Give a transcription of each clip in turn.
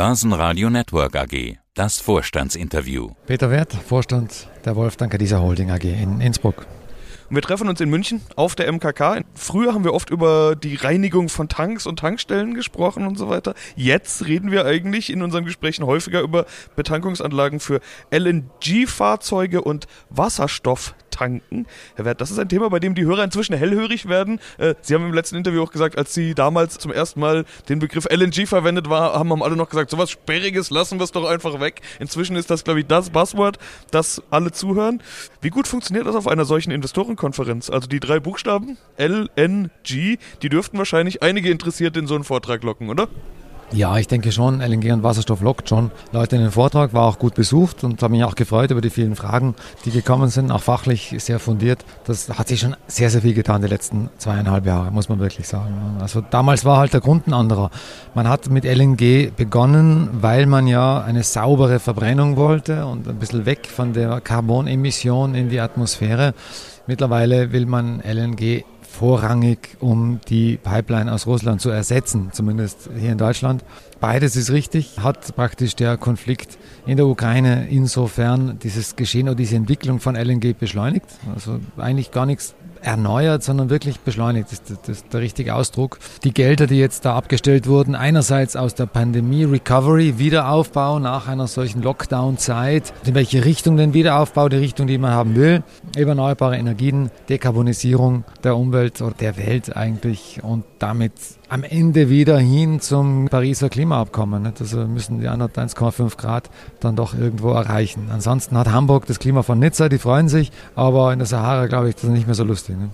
Börsenradio Network AG. Das Vorstandsinterview. Peter Wert, Vorstand der Wolfgang Kadiser Holding AG in Innsbruck. Wir treffen uns in München auf der MKK. Früher haben wir oft über die Reinigung von Tanks und Tankstellen gesprochen und so weiter. Jetzt reden wir eigentlich in unseren Gesprächen häufiger über Betankungsanlagen für LNG-Fahrzeuge und Wasserstoff tanken. Herr Wert, das ist ein Thema, bei dem die Hörer inzwischen hellhörig werden. Äh, Sie haben im letzten Interview auch gesagt, als Sie damals zum ersten Mal den Begriff LNG verwendet war, haben alle noch gesagt, sowas Sperriges lassen wir es doch einfach weg. Inzwischen ist das, glaube ich, das Buzzword, das alle zuhören. Wie gut funktioniert das auf einer solchen Investorenkonferenz? Also die drei Buchstaben LNG, die dürften wahrscheinlich einige Interessiert in so einen Vortrag locken, oder? Ja, ich denke schon, LNG und Wasserstoff lockt schon Leute in den Vortrag, war auch gut besucht und habe mich auch gefreut über die vielen Fragen, die gekommen sind, auch fachlich sehr fundiert. Das hat sich schon sehr, sehr viel getan die letzten zweieinhalb Jahre, muss man wirklich sagen. Also damals war halt der Grund ein anderer. Man hat mit LNG begonnen, weil man ja eine saubere Verbrennung wollte und ein bisschen weg von der Carbonemission in die Atmosphäre. Mittlerweile will man LNG vorrangig, um die Pipeline aus Russland zu ersetzen, zumindest hier in Deutschland. Beides ist richtig, hat praktisch der Konflikt in der Ukraine insofern dieses Geschehen oder diese Entwicklung von LNG beschleunigt. Also eigentlich gar nichts erneuert, sondern wirklich beschleunigt. Das, ist der richtige Ausdruck. Die Gelder, die jetzt da abgestellt wurden, einerseits aus der Pandemie Recovery, Wiederaufbau nach einer solchen Lockdown-Zeit, in welche Richtung den Wiederaufbau, die Richtung, die man haben will, erneuerbare Energien, Dekarbonisierung der Umwelt oder der Welt eigentlich und damit am Ende wieder hin zum Pariser Klimaabkommen. Nicht? Also müssen die 1,5 Grad dann doch irgendwo erreichen. Ansonsten hat Hamburg das Klima von Nizza, die freuen sich, aber in der Sahara glaube ich, das ist nicht mehr so lustig. Ne?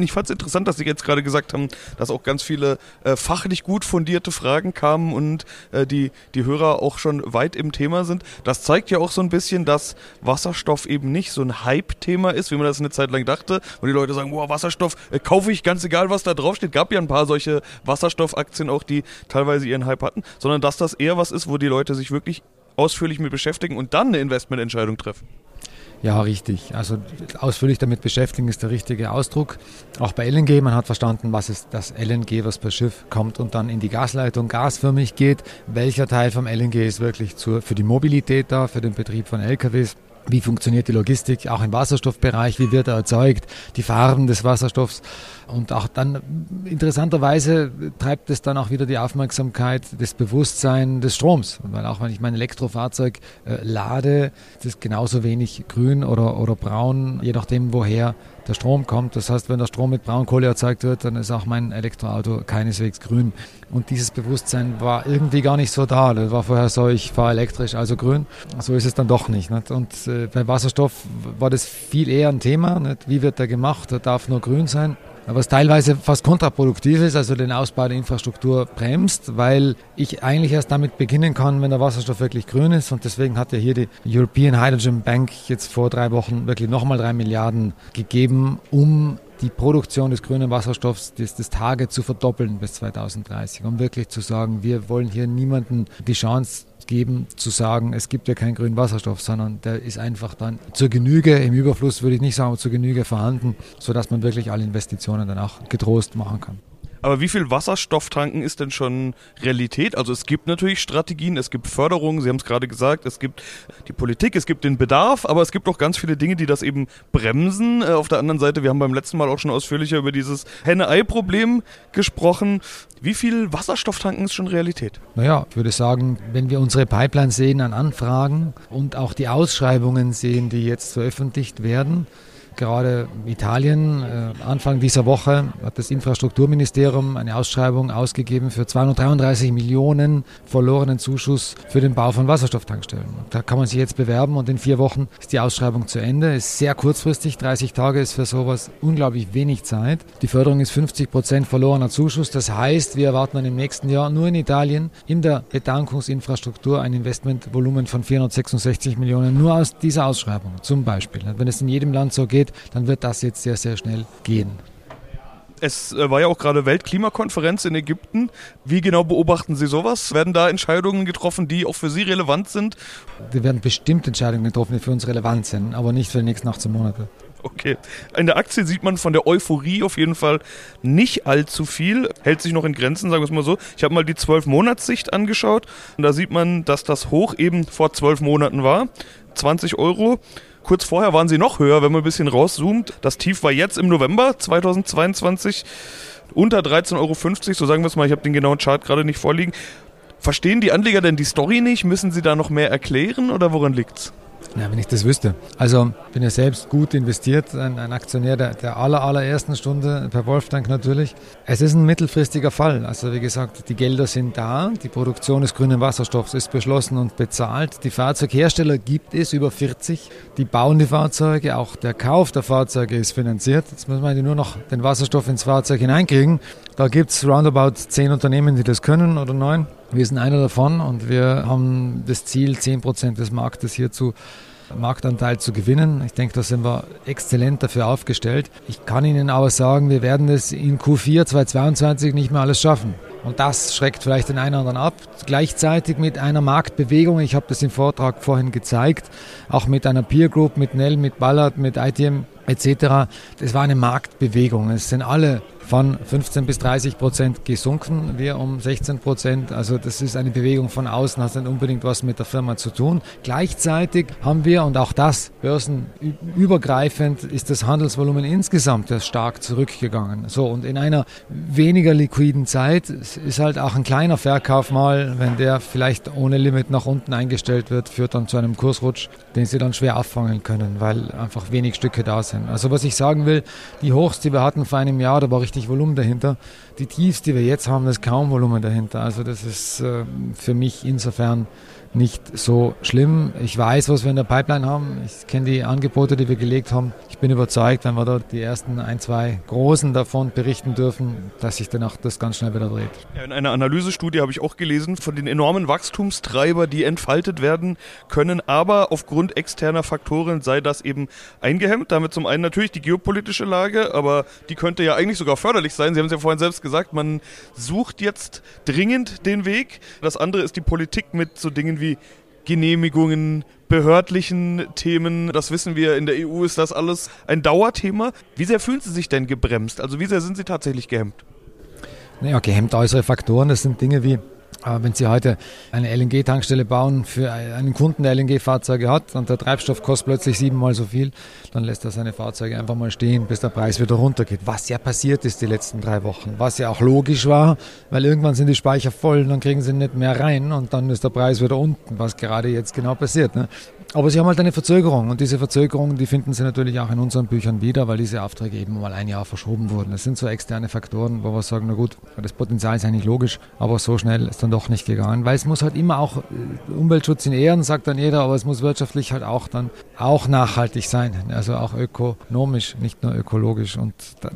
Ich fand es interessant, dass Sie jetzt gerade gesagt haben, dass auch ganz viele äh, fachlich gut fundierte Fragen kamen und äh, die, die Hörer auch schon weit im Thema sind. Das zeigt ja auch so ein bisschen, dass Wasserstoff eben nicht so ein Hype-Thema ist, wie man das eine Zeit lang dachte, wo die Leute sagen, boah, Wasserstoff äh, kaufe ich ganz egal, was da draufsteht. Gab ja ein paar solche Wasserstoffaktien auch, die teilweise ihren Hype hatten, sondern dass das eher was ist, wo die Leute sich wirklich ausführlich mit beschäftigen und dann eine Investmententscheidung treffen. Ja, richtig. Also ausführlich damit beschäftigen ist der richtige Ausdruck. Auch bei LNG, man hat verstanden, was ist das LNG, was per Schiff kommt und dann in die Gasleitung gasförmig geht. Welcher Teil vom LNG ist wirklich zur, für die Mobilität da, für den Betrieb von LKWs? Wie funktioniert die Logistik auch im Wasserstoffbereich? Wie wird er erzeugt? Die Farben des Wasserstoffs. Und auch dann interessanterweise treibt es dann auch wieder die Aufmerksamkeit, das Bewusstsein des Stroms. Weil auch wenn ich mein Elektrofahrzeug äh, lade, ist es genauso wenig grün oder, oder braun, je nachdem woher der Strom kommt. Das heißt, wenn der Strom mit Braunkohle erzeugt wird, dann ist auch mein Elektroauto keineswegs grün. Und dieses Bewusstsein war irgendwie gar nicht so da. Das war vorher so, ich fahre elektrisch, also grün. So ist es dann doch nicht. nicht? Und äh, bei Wasserstoff war das viel eher ein Thema. Nicht? Wie wird der gemacht? Der darf nur grün sein was teilweise fast kontraproduktiv ist, also den Ausbau der Infrastruktur bremst, weil ich eigentlich erst damit beginnen kann, wenn der Wasserstoff wirklich grün ist. Und deswegen hat ja hier die European Hydrogen Bank jetzt vor drei Wochen wirklich nochmal drei Milliarden gegeben, um die Produktion des grünen Wasserstoffs, des, des Tage zu verdoppeln bis 2030, um wirklich zu sagen, wir wollen hier niemanden die Chance geben, zu sagen, es gibt ja keinen grünen Wasserstoff, sondern der ist einfach dann zur Genüge, im Überfluss würde ich nicht sagen, aber zur Genüge vorhanden, sodass man wirklich alle Investitionen dann auch getrost machen kann. Aber wie viel Wasserstofftanken ist denn schon Realität? Also es gibt natürlich Strategien, es gibt Förderungen, Sie haben es gerade gesagt, es gibt die Politik, es gibt den Bedarf, aber es gibt auch ganz viele Dinge, die das eben bremsen. Äh, auf der anderen Seite, wir haben beim letzten Mal auch schon ausführlicher über dieses Henne-Ei-Problem gesprochen. Wie viel Wasserstofftanken ist schon Realität? Naja, ich würde sagen, wenn wir unsere Pipeline sehen an Anfragen und auch die Ausschreibungen sehen, die jetzt veröffentlicht werden, Gerade Italien, äh, Anfang dieser Woche hat das Infrastrukturministerium eine Ausschreibung ausgegeben für 233 Millionen verlorenen Zuschuss für den Bau von Wasserstofftankstellen. Da kann man sich jetzt bewerben und in vier Wochen ist die Ausschreibung zu Ende. Ist sehr kurzfristig, 30 Tage ist für sowas unglaublich wenig Zeit. Die Förderung ist 50 Prozent verlorener Zuschuss. Das heißt, wir erwarten dann im nächsten Jahr nur in Italien in der Betankungsinfrastruktur ein Investmentvolumen von 466 Millionen nur aus dieser Ausschreibung zum Beispiel. Wenn es in jedem Land so geht, geht, dann wird das jetzt sehr, sehr schnell gehen. Es äh, war ja auch gerade Weltklimakonferenz in Ägypten. Wie genau beobachten Sie sowas? Werden da Entscheidungen getroffen, die auch für Sie relevant sind? Wir werden bestimmt Entscheidungen getroffen, die für uns relevant sind, aber nicht für die nächsten 18 Monate. Okay. In der Aktie sieht man von der Euphorie auf jeden Fall nicht allzu viel. Hält sich noch in Grenzen, sagen wir es mal so. Ich habe mal die 12-Monats-Sicht angeschaut und da sieht man, dass das Hoch eben vor 12 Monaten war. 20 Euro. Kurz vorher waren sie noch höher, wenn man ein bisschen rauszoomt. Das Tief war jetzt im November 2022 unter 13,50 Euro, so sagen wir es mal. Ich habe den genauen Chart gerade nicht vorliegen. Verstehen die Anleger denn die Story nicht? Müssen sie da noch mehr erklären oder woran liegt's? Ja, wenn ich das wüsste. Also bin ja selbst gut investiert, ein, ein Aktionär der, der aller, allerersten Stunde, per Wolftank natürlich. Es ist ein mittelfristiger Fall. Also wie gesagt, die Gelder sind da, die Produktion des grünen Wasserstoffs ist beschlossen und bezahlt. Die Fahrzeughersteller gibt es über 40. Die bauen die Fahrzeuge, auch der Kauf der Fahrzeuge ist finanziert. Jetzt muss man nur noch den Wasserstoff ins Fahrzeug hineinkriegen. Da gibt es roundabout zehn Unternehmen, die das können oder neun. Wir sind einer davon und wir haben das Ziel, 10% des Marktes hierzu Marktanteil zu gewinnen. Ich denke, da sind wir exzellent dafür aufgestellt. Ich kann Ihnen aber sagen, wir werden es in Q4 2022 nicht mehr alles schaffen. Und das schreckt vielleicht den einen oder anderen ab. Gleichzeitig mit einer Marktbewegung, ich habe das im Vortrag vorhin gezeigt, auch mit einer Peer Group, mit Nell, mit Ballard, mit ITM etc. Das war eine Marktbewegung. Es sind alle von 15 bis 30 Prozent gesunken, wir um 16 Prozent. Also das ist eine Bewegung von außen, hat nicht unbedingt was mit der Firma zu tun. Gleichzeitig haben wir, und auch das börsenübergreifend, ist das Handelsvolumen insgesamt stark zurückgegangen. So, und in einer weniger liquiden Zeit ist halt auch ein kleiner Verkauf mal, wenn der vielleicht ohne Limit nach unten eingestellt wird, führt dann zu einem Kursrutsch, den sie dann schwer auffangen können, weil einfach wenig Stücke da sind. Also was ich sagen will, die Hochs, die wir hatten vor einem Jahr, da war richtig richtig Volumen dahinter. Die Tiefs, die wir jetzt haben, da ist kaum Volumen dahinter. Also das ist äh, für mich insofern nicht so schlimm. Ich weiß, was wir in der Pipeline haben. Ich kenne die Angebote, die wir gelegt haben. Ich bin überzeugt, wenn wir dort die ersten ein, zwei großen davon berichten dürfen, dass sich danach das ganz schnell wieder dreht. In einer Analysestudie habe ich auch gelesen von den enormen Wachstumstreiber, die entfaltet werden können, aber aufgrund externer Faktoren sei das eben eingehemmt. Damit zum einen natürlich die geopolitische Lage, aber die könnte ja eigentlich sogar förderlich sein. Sie haben es ja vorhin selbst gesagt, man sucht jetzt dringend den Weg. Das andere ist die Politik mit so Dingen wie Genehmigungen, behördlichen Themen. Das wissen wir, in der EU ist das alles ein Dauerthema. Wie sehr fühlen Sie sich denn gebremst? Also wie sehr sind Sie tatsächlich gehemmt? Naja, gehemmt äußere Faktoren, das sind Dinge wie aber wenn Sie heute eine LNG-Tankstelle bauen für einen Kunden, der LNG-Fahrzeuge hat und der Treibstoff kostet plötzlich siebenmal so viel, dann lässt er seine Fahrzeuge einfach mal stehen, bis der Preis wieder runtergeht. Was ja passiert ist die letzten drei Wochen, was ja auch logisch war, weil irgendwann sind die Speicher voll, dann kriegen sie nicht mehr rein und dann ist der Preis wieder unten, was gerade jetzt genau passiert. Ne? Aber sie haben halt eine Verzögerung und diese Verzögerung, die finden Sie natürlich auch in unseren Büchern wieder, weil diese Aufträge eben mal ein Jahr verschoben wurden. Das sind so externe Faktoren, wo wir sagen, na gut, das Potenzial ist eigentlich logisch, aber so schnell ist dann doch nicht gegangen, weil es muss halt immer auch äh, Umweltschutz in Ehren, sagt dann jeder, aber es muss wirtschaftlich halt auch dann auch nachhaltig sein, also auch ökonomisch, nicht nur ökologisch und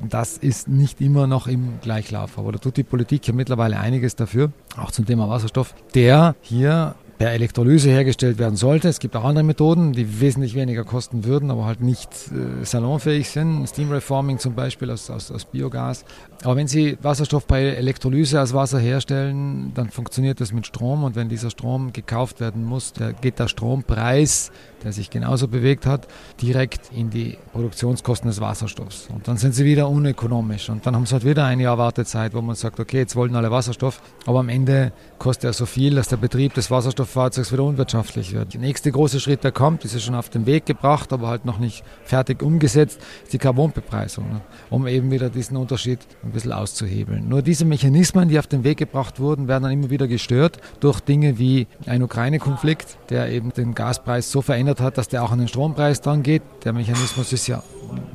das ist nicht immer noch im Gleichlauf. Aber da tut die Politik ja mittlerweile einiges dafür, auch zum Thema Wasserstoff, der hier per Elektrolyse hergestellt werden sollte. Es gibt auch andere Methoden, die wesentlich weniger kosten würden, aber halt nicht äh, salonfähig sind. Steam Reforming zum Beispiel aus, aus, aus Biogas. Aber wenn Sie Wasserstoff bei Elektrolyse aus Wasser herstellen, dann funktioniert das mit Strom und wenn dieser Strom gekauft werden muss, da geht der Strompreis, der sich genauso bewegt hat, direkt in die Produktionskosten des Wasserstoffs. Und dann sind sie wieder unökonomisch und dann haben sie halt wieder eine Jahr Wartezeit, wo man sagt, okay, jetzt wollen alle Wasserstoff, aber am Ende kostet er so viel, dass der Betrieb des Wasserstofffahrzeugs wieder unwirtschaftlich wird. Der nächste große Schritt, der kommt, ist ja schon auf den Weg gebracht, aber halt noch nicht fertig umgesetzt, ist die Carbonbepreisung, ne? um eben wieder diesen Unterschied ein bisschen auszuhebeln. Nur diese Mechanismen, die auf den Weg gebracht wurden, werden dann immer wieder gestört durch Dinge wie ein Ukraine-Konflikt, der eben den Gaspreis so verändert hat, dass der auch an den Strompreis dran geht. Der Mechanismus ist ja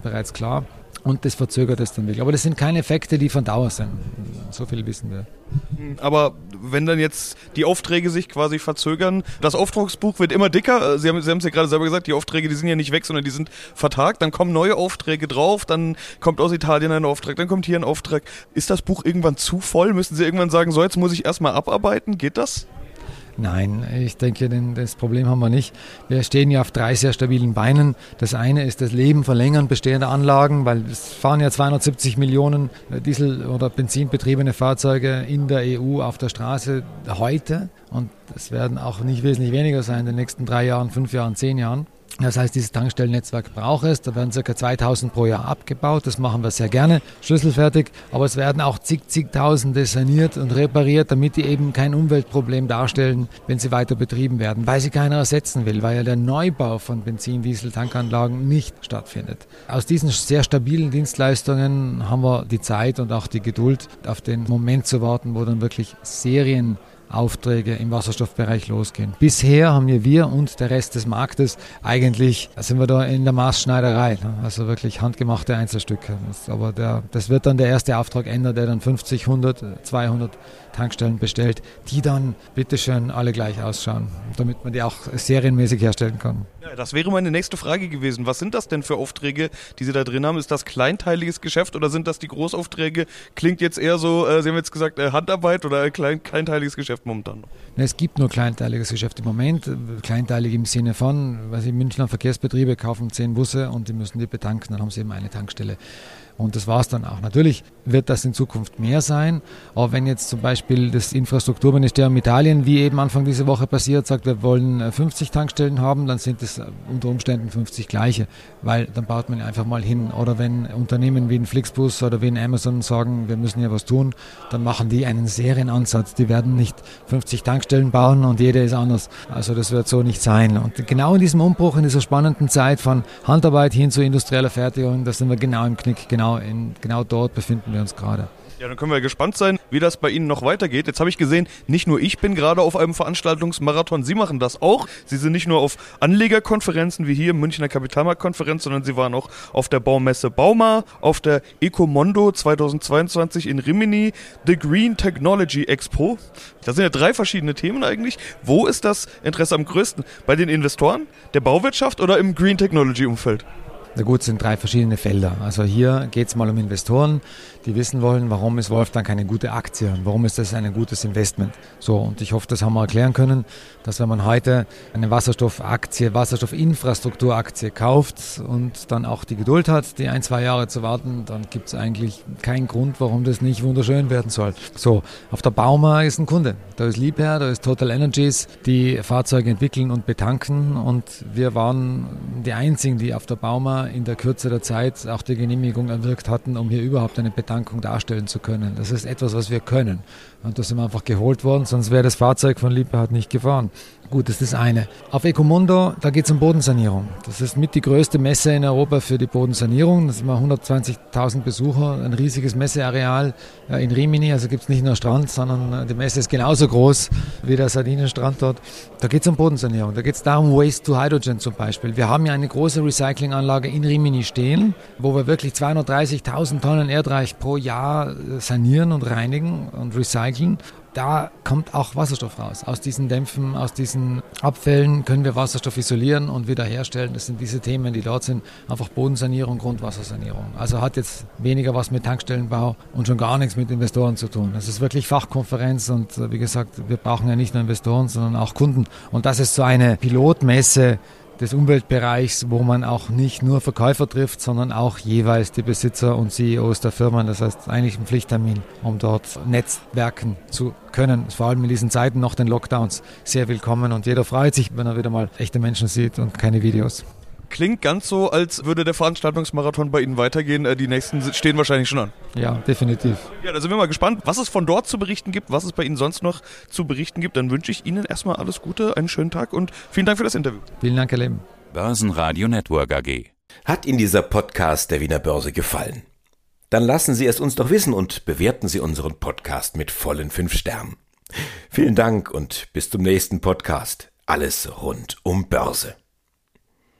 bereits klar und das verzögert es dann wirklich. Aber das sind keine Effekte, die von Dauer sind. So viel wissen wir. Aber wenn dann jetzt die Aufträge sich quasi verzögern, das Auftragsbuch wird immer dicker. Sie haben es ja gerade selber gesagt, die Aufträge, die sind ja nicht weg, sondern die sind vertagt. Dann kommen neue Aufträge drauf, dann kommt aus Italien ein Auftrag, dann kommt hier ein Auftrag. Ist das Buch irgendwann zu voll? Müssen Sie irgendwann sagen, so jetzt muss ich erstmal abarbeiten? Geht das? Nein, ich denke, das Problem haben wir nicht. Wir stehen ja auf drei sehr stabilen Beinen. Das eine ist das Leben verlängern bestehender Anlagen, weil es fahren ja 270 Millionen Diesel- oder Benzinbetriebene Fahrzeuge in der EU auf der Straße heute. Und es werden auch nicht wesentlich weniger sein in den nächsten drei Jahren, fünf Jahren, zehn Jahren. Das heißt, dieses Tankstellennetzwerk braucht es. Da werden ca. 2000 pro Jahr abgebaut. Das machen wir sehr gerne, schlüsselfertig. Aber es werden auch zig, zigtausende saniert und repariert, damit die eben kein Umweltproblem darstellen, wenn sie weiter betrieben werden. Weil sie keiner ersetzen will, weil ja der Neubau von Benzin-, Diesel-, Tankanlagen nicht stattfindet. Aus diesen sehr stabilen Dienstleistungen haben wir die Zeit und auch die Geduld, auf den Moment zu warten, wo dann wirklich Serien Aufträge im Wasserstoffbereich losgehen. Bisher haben wir und der Rest des Marktes eigentlich, sind wir da in der Maßschneiderei, ne? also wirklich handgemachte Einzelstücke. Aber der, das wird dann der erste Auftrag ändern, der dann 50, 100, 200 Tankstellen bestellt, die dann bitteschön alle gleich ausschauen, damit man die auch serienmäßig herstellen kann. Das wäre meine nächste Frage gewesen. Was sind das denn für Aufträge, die Sie da drin haben? Ist das kleinteiliges Geschäft oder sind das die Großaufträge? Klingt jetzt eher so, äh, Sie haben jetzt gesagt, äh, Handarbeit oder klein, kleinteiliges Geschäft momentan? Es gibt nur kleinteiliges Geschäft im Moment. Kleinteilig im Sinne von, weil Sie Münchner Verkehrsbetriebe kaufen zehn Busse und die müssen die betanken, dann haben sie eben eine Tankstelle. Und das war es dann auch. Natürlich wird das in Zukunft mehr sein, aber wenn jetzt zum Beispiel das Infrastrukturministerium Italien, wie eben Anfang dieser Woche passiert, sagt, wir wollen 50 äh, Tankstellen haben, dann sind es unter Umständen 50 gleiche, weil dann baut man einfach mal hin. Oder wenn Unternehmen wie ein Flixbus oder wie ein Amazon sagen, wir müssen hier was tun, dann machen die einen Serienansatz. Die werden nicht 50 Tankstellen bauen und jede ist anders. Also das wird so nicht sein. Und genau in diesem Umbruch, in dieser spannenden Zeit von Handarbeit hin zu industrieller Fertigung, da sind wir genau im Knick, genau genau, in, genau dort befinden wir uns gerade. Ja, dann können wir gespannt sein, wie das bei Ihnen noch weitergeht. Jetzt habe ich gesehen, nicht nur ich bin gerade auf einem Veranstaltungsmarathon, Sie machen das auch. Sie sind nicht nur auf Anlegerkonferenzen wie hier Münchner Kapitalmarktkonferenz, sondern Sie waren auch auf der Baumesse Bauma, auf der Ecomondo 2022 in Rimini, The Green Technology Expo. Das sind ja drei verschiedene Themen eigentlich. Wo ist das Interesse am größten? Bei den Investoren, der Bauwirtschaft oder im Green Technology Umfeld? Na gut, sind drei verschiedene Felder. Also hier geht es mal um Investoren, die wissen wollen, warum ist Wolfgang eine gute Aktie und warum ist das ein gutes Investment. So, und ich hoffe, das haben wir erklären können, dass wenn man heute eine Wasserstoffaktie, Wasserstoffinfrastrukturaktie kauft und dann auch die Geduld hat, die ein, zwei Jahre zu warten, dann gibt es eigentlich keinen Grund, warum das nicht wunderschön werden soll. So, auf der Bauma ist ein Kunde. Da ist Liebherr, da ist Total Energies, die Fahrzeuge entwickeln und betanken und wir waren die einzigen, die auf der Bauma in der Kürze der Zeit auch die Genehmigung erwirkt hatten, um hier überhaupt eine Erkrankung darstellen zu können. Das ist etwas, was wir können. Und da sind wir einfach geholt worden, sonst wäre das Fahrzeug von Liebherr nicht gefahren. Gut, das ist das eine. Auf Ecomundo, da geht es um Bodensanierung. Das ist mit die größte Messe in Europa für die Bodensanierung. Das sind mal 120.000 Besucher, ein riesiges Messeareal in Rimini. Also gibt es nicht nur Strand, sondern äh, die Messe ist genauso groß wie der Sardinenstrand dort. Da geht es um Bodensanierung. Da geht es darum, Waste to Hydrogen zum Beispiel. Wir haben ja eine große Recyclinganlage in Rimini stehen, wo wir wirklich 230.000 Tonnen Erdreich pro Jahr äh, sanieren und reinigen und recyceln da kommt auch Wasserstoff raus. Aus diesen Dämpfen, aus diesen Abfällen können wir Wasserstoff isolieren und wiederherstellen. Das sind diese Themen, die dort sind. Einfach Bodensanierung, Grundwassersanierung. Also hat jetzt weniger was mit Tankstellenbau und schon gar nichts mit Investoren zu tun. Das ist wirklich Fachkonferenz und äh, wie gesagt, wir brauchen ja nicht nur Investoren, sondern auch Kunden. Und das ist so eine Pilotmesse, des Umweltbereichs, wo man auch nicht nur Verkäufer trifft, sondern auch jeweils die Besitzer und CEOs der Firmen. Das heißt eigentlich ein Pflichttermin, um dort netzwerken zu können. Vor allem in diesen Zeiten noch den Lockdowns sehr willkommen und jeder freut sich, wenn er wieder mal echte Menschen sieht und keine Videos klingt ganz so, als würde der Veranstaltungsmarathon bei Ihnen weitergehen. Äh, die nächsten stehen wahrscheinlich schon an. Ja, definitiv. Ja, da sind wir mal gespannt, was es von dort zu berichten gibt, was es bei Ihnen sonst noch zu berichten gibt. Dann wünsche ich Ihnen erstmal alles Gute, einen schönen Tag und vielen Dank für das Interview. Vielen Dank, Herr Leben. Börsenradio Network AG. Hat Ihnen dieser Podcast der Wiener Börse gefallen? Dann lassen Sie es uns doch wissen und bewerten Sie unseren Podcast mit vollen fünf Sternen. Vielen Dank und bis zum nächsten Podcast. Alles rund um Börse.